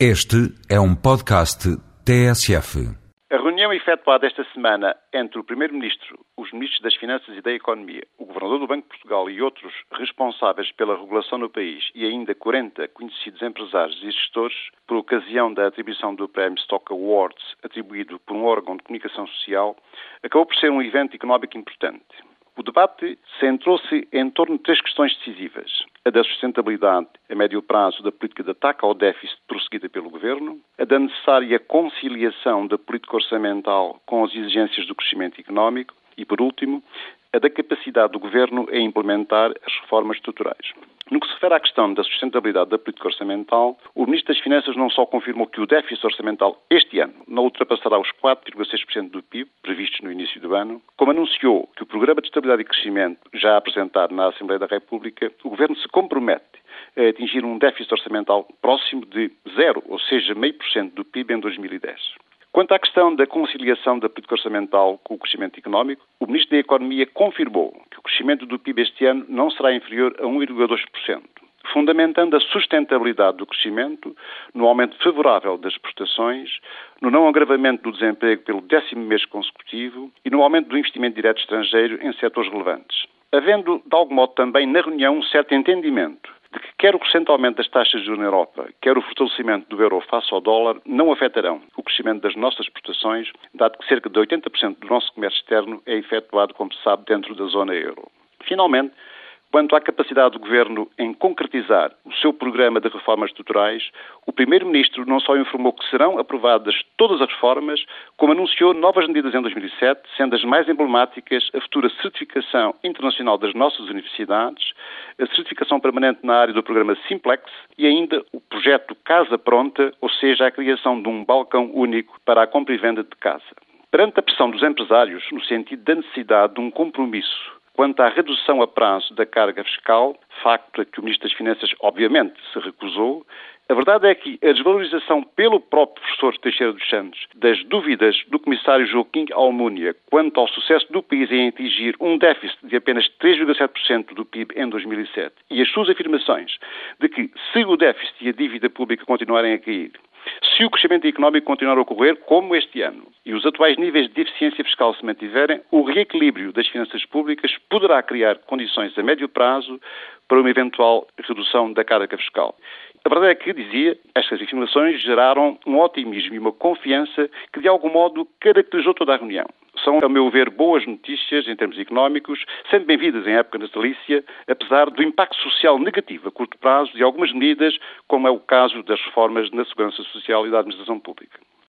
Este é um podcast TSF. A reunião efetuada esta semana entre o Primeiro-Ministro, os Ministros das Finanças e da Economia, o Governador do Banco de Portugal e outros responsáveis pela regulação no país e ainda 40 conhecidos empresários e gestores, por ocasião da atribuição do Prémio Stock Awards, atribuído por um órgão de comunicação social, acabou por ser um evento económico importante. O debate centrou-se em torno de três questões decisivas. A da sustentabilidade a médio prazo da política de ataque ao déficit prosseguida pelo Governo, a da necessária conciliação da política orçamental com as exigências do crescimento económico e, por último, a da capacidade do Governo em implementar as reformas estruturais. No que se refere à questão da sustentabilidade da política orçamental, o Ministro das Finanças não só confirmou que o déficit orçamental este ano não ultrapassará os 4,6% do PIB previstos no início do ano, como anunciou que o Programa de Estabilidade e Crescimento, já apresentado na Assembleia da República, o Governo se compromete a atingir um déficit orçamental próximo de zero, ou seja, meio por cento do PIB em 2010. Quanto à questão da conciliação da política orçamental com o crescimento económico, o Ministro da Economia confirmou crescimento do PIB este ano não será inferior a 1,2%, fundamentando a sustentabilidade do crescimento no aumento favorável das prestações, no não agravamento do desemprego pelo décimo mês consecutivo e no aumento do investimento direto estrangeiro em setores relevantes. Havendo, de algum modo, também na reunião um certo entendimento de que quer o recente aumento das taxas de juros na Europa, quer o fortalecimento do euro face ao dólar não afetarão crescimento das nossas exportações, dado que cerca de 80% do nosso comércio externo é efetuado, como se sabe, dentro da zona euro. Finalmente, Quanto à capacidade do Governo em concretizar o seu programa de reformas estruturais, o Primeiro-Ministro não só informou que serão aprovadas todas as reformas, como anunciou novas medidas em 2007, sendo as mais emblemáticas a futura certificação internacional das nossas universidades, a certificação permanente na área do programa Simplex e ainda o projeto Casa Pronta, ou seja, a criação de um balcão único para a compra e venda de casa. Perante a pressão dos empresários, no sentido da necessidade de um compromisso Quanto à redução a prazo da carga fiscal, facto a que o Ministro das Finanças obviamente se recusou, a verdade é que a desvalorização pelo próprio professor Teixeira dos Santos das dúvidas do comissário Joaquim Almunia quanto ao sucesso do país em atingir um déficit de apenas 3,7% do PIB em 2007 e as suas afirmações de que se o déficit e a dívida pública continuarem a cair, se o crescimento económico continuar a ocorrer como este ano e os atuais níveis de eficiência fiscal se mantiverem, o reequilíbrio das finanças públicas poderá criar condições a médio prazo para uma eventual redução da carga fiscal. A verdade é que, dizia, estas afirmações geraram um otimismo e uma confiança que, de algum modo, caracterizou toda a reunião. São, a meu ver, boas notícias em termos económicos, sendo bem-vindas em época natalícia, apesar do impacto social negativo a curto prazo de algumas medidas, como é o caso das reformas na segurança social e da administração pública.